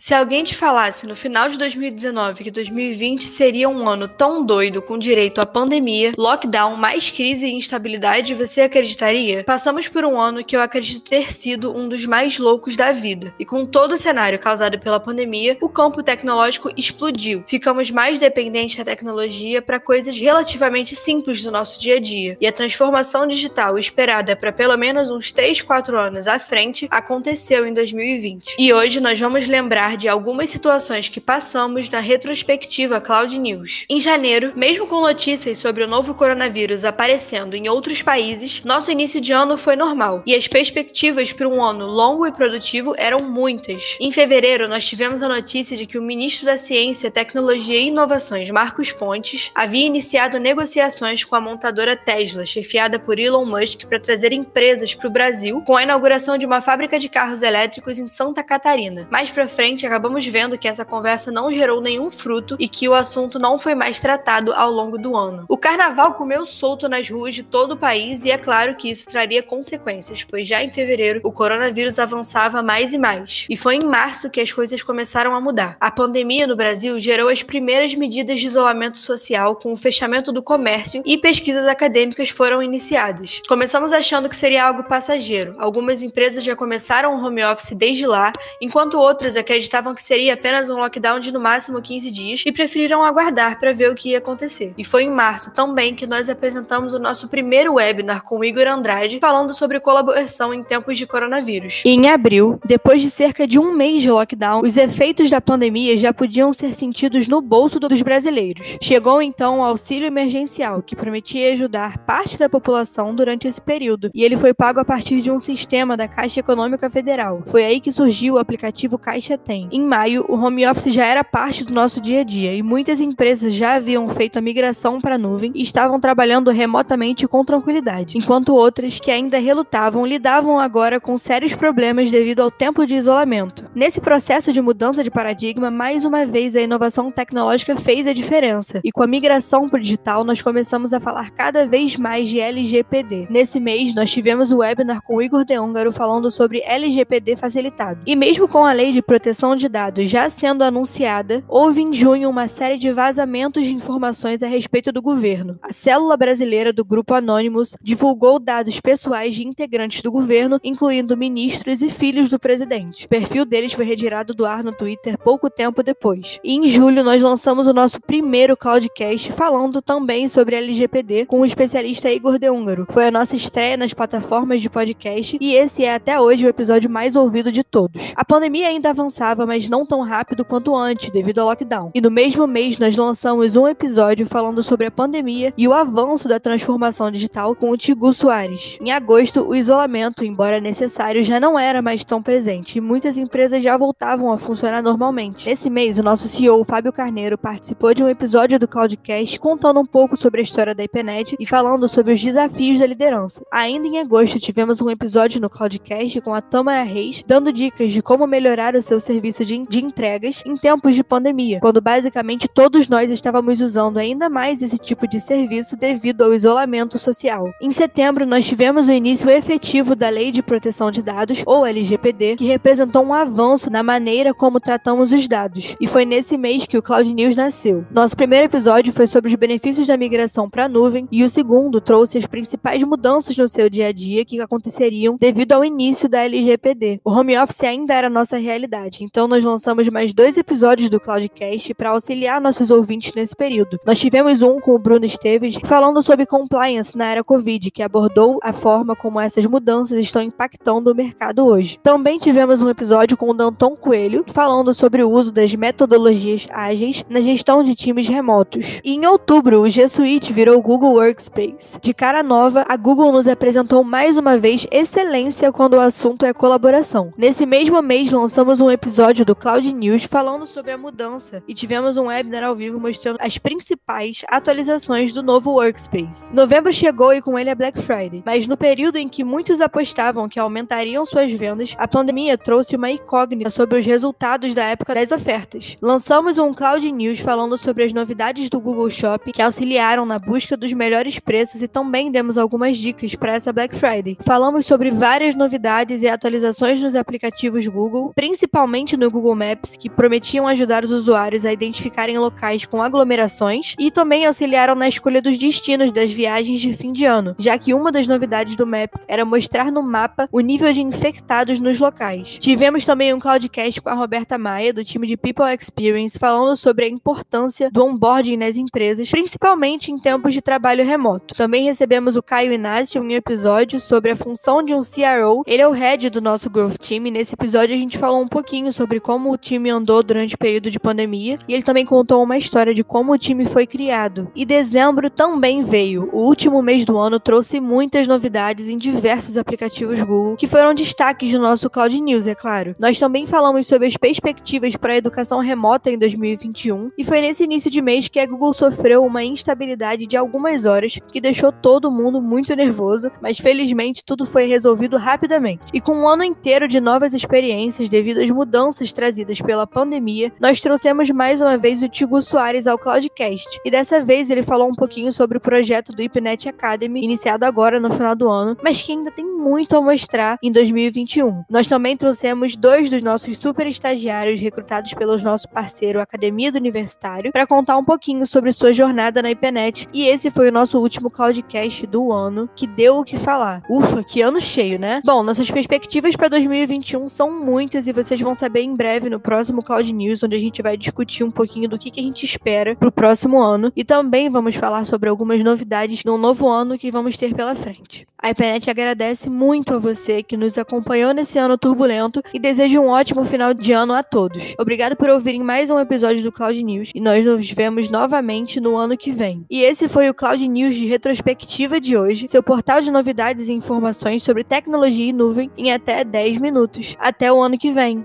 Se alguém te falasse no final de 2019 que 2020 seria um ano tão doido com direito à pandemia, lockdown, mais crise e instabilidade, você acreditaria? Passamos por um ano que eu acredito ter sido um dos mais loucos da vida. E com todo o cenário causado pela pandemia, o campo tecnológico explodiu. Ficamos mais dependentes da tecnologia para coisas relativamente simples do nosso dia a dia. E a transformação digital esperada para pelo menos uns 3, 4 anos à frente aconteceu em 2020. E hoje nós vamos lembrar de algumas situações que passamos na retrospectiva Cloud News. Em janeiro, mesmo com notícias sobre o novo coronavírus aparecendo em outros países, nosso início de ano foi normal e as perspectivas para um ano longo e produtivo eram muitas. Em fevereiro, nós tivemos a notícia de que o ministro da Ciência, Tecnologia e Inovações, Marcos Pontes, havia iniciado negociações com a montadora Tesla, chefiada por Elon Musk, para trazer empresas para o Brasil, com a inauguração de uma fábrica de carros elétricos em Santa Catarina. Mais para frente, acabamos vendo que essa conversa não gerou nenhum fruto e que o assunto não foi mais tratado ao longo do ano. O carnaval comeu solto nas ruas de todo o país e é claro que isso traria consequências, pois já em fevereiro o coronavírus avançava mais e mais. E foi em março que as coisas começaram a mudar. A pandemia no Brasil gerou as primeiras medidas de isolamento social com o fechamento do comércio e pesquisas acadêmicas foram iniciadas. Começamos achando que seria algo passageiro. Algumas empresas já começaram o home office desde lá, enquanto outras acreditavam acreditavam que seria apenas um lockdown de no máximo 15 dias e preferiram aguardar para ver o que ia acontecer. E foi em março também que nós apresentamos o nosso primeiro webinar com o Igor Andrade falando sobre colaboração em tempos de coronavírus. E em abril, depois de cerca de um mês de lockdown, os efeitos da pandemia já podiam ser sentidos no bolso dos brasileiros. Chegou então o auxílio emergencial, que prometia ajudar parte da população durante esse período, e ele foi pago a partir de um sistema da Caixa Econômica Federal. Foi aí que surgiu o aplicativo Caixa Tem em maio, o home office já era parte do nosso dia a dia e muitas empresas já haviam feito a migração para a nuvem e estavam trabalhando remotamente com tranquilidade, enquanto outras que ainda relutavam lidavam agora com sérios problemas devido ao tempo de isolamento. Nesse processo de mudança de paradigma, mais uma vez a inovação tecnológica fez a diferença e com a migração para o digital nós começamos a falar cada vez mais de LGPD. Nesse mês, nós tivemos o webinar com o Igor De Húngaro falando sobre LGPD facilitado. E mesmo com a lei de proteção proteção de dados já sendo anunciada, houve em junho uma série de vazamentos de informações a respeito do governo. A célula brasileira do Grupo Anonymous divulgou dados pessoais de integrantes do governo, incluindo ministros e filhos do presidente. O perfil deles foi retirado do ar no Twitter pouco tempo depois. E em julho, nós lançamos o nosso primeiro Cloudcast falando também sobre LGPD com o especialista Igor De Húngaro. Foi a nossa estreia nas plataformas de podcast e esse é até hoje o episódio mais ouvido de todos. A pandemia ainda avançava mas não tão rápido quanto antes, devido ao lockdown. E no mesmo mês, nós lançamos um episódio falando sobre a pandemia e o avanço da transformação digital com o Tigu Soares. Em agosto, o isolamento, embora necessário, já não era mais tão presente e muitas empresas já voltavam a funcionar normalmente. Nesse mês, o nosso CEO, Fábio Carneiro, participou de um episódio do Cloudcast contando um pouco sobre a história da IPNET e falando sobre os desafios da liderança. Ainda em agosto, tivemos um episódio no Cloudcast com a Tamara Reis, dando dicas de como melhorar o seu serviço serviço de, de entregas em tempos de pandemia, quando basicamente todos nós estávamos usando ainda mais esse tipo de serviço devido ao isolamento social. Em setembro, nós tivemos o início efetivo da Lei de Proteção de Dados, ou LGPD, que representou um avanço na maneira como tratamos os dados. E foi nesse mês que o Cloud News nasceu. Nosso primeiro episódio foi sobre os benefícios da migração para a nuvem, e o segundo trouxe as principais mudanças no seu dia a dia que aconteceriam devido ao início da LGPD. O home office ainda era nossa realidade, então então nós lançamos mais dois episódios do Cloudcast para auxiliar nossos ouvintes nesse período. Nós tivemos um com o Bruno Esteves falando sobre compliance na era Covid, que abordou a forma como essas mudanças estão impactando o mercado hoje. Também tivemos um episódio com o Danton Coelho falando sobre o uso das metodologias ágeis na gestão de times remotos. E em outubro, o G Suite virou Google Workspace. De cara nova, a Google nos apresentou mais uma vez excelência quando o assunto é colaboração. Nesse mesmo mês, lançamos um episódio episódio do Cloud News falando sobre a mudança e tivemos um webinar ao vivo mostrando as principais atualizações do novo Workspace. Novembro chegou e com ele a Black Friday, mas no período em que muitos apostavam que aumentariam suas vendas, a pandemia trouxe uma incógnita sobre os resultados da época das ofertas. Lançamos um Cloud News falando sobre as novidades do Google Shopping que auxiliaram na busca dos melhores preços e também demos algumas dicas para essa Black Friday. Falamos sobre várias novidades e atualizações nos aplicativos Google, principalmente no Google Maps, que prometiam ajudar os usuários a identificarem locais com aglomerações e também auxiliaram na escolha dos destinos das viagens de fim de ano, já que uma das novidades do Maps era mostrar no mapa o nível de infectados nos locais. Tivemos também um Cloudcast com a Roberta Maia, do time de People Experience, falando sobre a importância do onboarding nas empresas, principalmente em tempos de trabalho remoto. Também recebemos o Caio Inácio em um episódio sobre a função de um CRO. Ele é o head do nosso Growth Team e nesse episódio a gente falou um pouquinho sobre como o time andou durante o período de pandemia e ele também contou uma história de como o time foi criado. E dezembro também veio. O último mês do ano trouxe muitas novidades em diversos aplicativos Google, que foram destaques do nosso Cloud News, é claro. Nós também falamos sobre as perspectivas para a educação remota em 2021 e foi nesse início de mês que a Google sofreu uma instabilidade de algumas horas que deixou todo mundo muito nervoso, mas felizmente tudo foi resolvido rapidamente. E com um ano inteiro de novas experiências devido às mudanças trazidas pela pandemia, nós trouxemos mais uma vez o Tigo Soares ao Cloudcast. E dessa vez ele falou um pouquinho sobre o projeto do IPNET Academy, iniciado agora no final do ano, mas que ainda tem muito a mostrar em 2021. Nós também trouxemos dois dos nossos super estagiários recrutados pelo nosso parceiro Academia do Universitário para contar um pouquinho sobre sua jornada na IPNET. E esse foi o nosso último Cloudcast do ano, que deu o que falar. Ufa, que ano cheio, né? Bom, nossas perspectivas para 2021 são muitas e vocês vão saber em breve no próximo Cloud News, onde a gente vai discutir um pouquinho do que, que a gente espera para o próximo ano e também vamos falar sobre algumas novidades no novo ano que vamos ter pela frente. A IPNET agradece muito a você que nos acompanhou nesse ano turbulento e deseja um ótimo final de ano a todos. Obrigado por ouvirem mais um episódio do Cloud News e nós nos vemos novamente no ano que vem. E esse foi o Cloud News de retrospectiva de hoje, seu portal de novidades e informações sobre tecnologia e nuvem em até 10 minutos. Até o ano que vem.